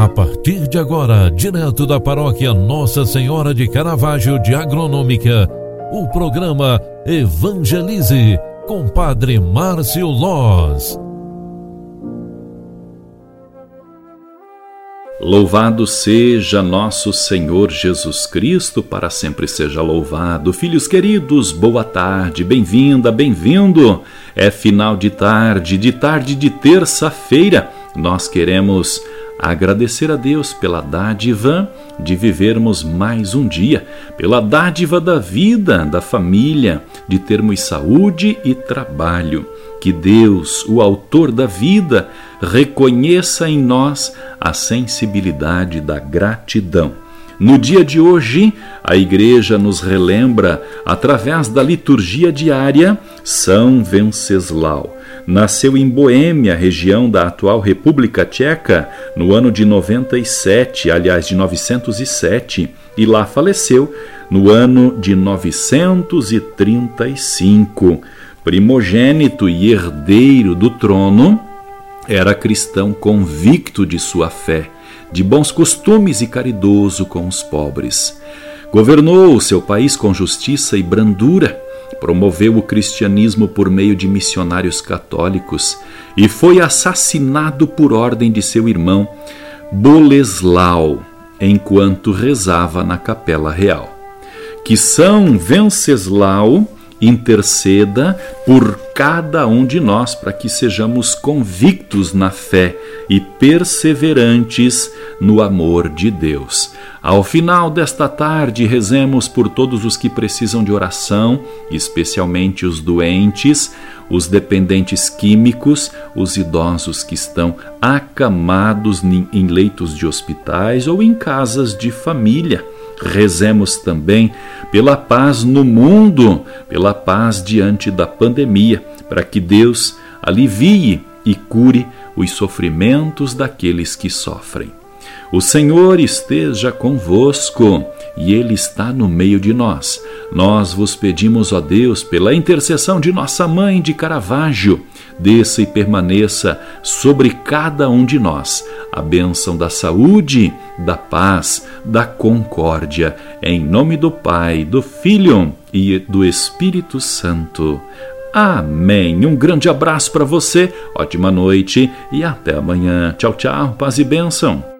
A partir de agora, direto da paróquia Nossa Senhora de Caravaggio de Agronômica, o programa Evangelize com Padre Márcio Loz. Louvado seja nosso Senhor Jesus Cristo, para sempre seja louvado. Filhos queridos, boa tarde, bem-vinda, bem-vindo. É final de tarde, de tarde de terça-feira. Nós queremos agradecer a Deus pela dádiva de vivermos mais um dia, pela dádiva da vida, da família, de termos saúde e trabalho. Que Deus, o Autor da vida, reconheça em nós a sensibilidade da gratidão. No dia de hoje, a Igreja nos relembra, através da liturgia diária, São Venceslau nasceu em Boêmia, região da atual República Tcheca, no ano de 97, aliás, de 907, e lá faleceu no ano de 935. Primogênito e herdeiro do trono, era cristão convicto de sua fé, de bons costumes e caridoso com os pobres. Governou o seu país com justiça e brandura promoveu o cristianismo por meio de missionários católicos e foi assassinado por ordem de seu irmão Boleslau, enquanto rezava na capela real. Que São Venceslau interceda por cada um de nós para que sejamos convictos na fé e perseverantes no amor de Deus. Ao final desta tarde, rezemos por todos os que precisam de oração, especialmente os doentes, os dependentes químicos, os idosos que estão acamados em leitos de hospitais ou em casas de família. Rezemos também pela paz no mundo, pela paz diante da pandemia, para que Deus alivie e cure os sofrimentos daqueles que sofrem. O Senhor esteja convosco e Ele está no meio de nós. Nós vos pedimos, ó Deus, pela intercessão de nossa mãe de Caravaggio, desça e permaneça sobre cada um de nós a bênção da saúde, da paz, da concórdia, em nome do Pai, do Filho e do Espírito Santo. Amém. Um grande abraço para você, ótima noite e até amanhã. Tchau, tchau, paz e bênção.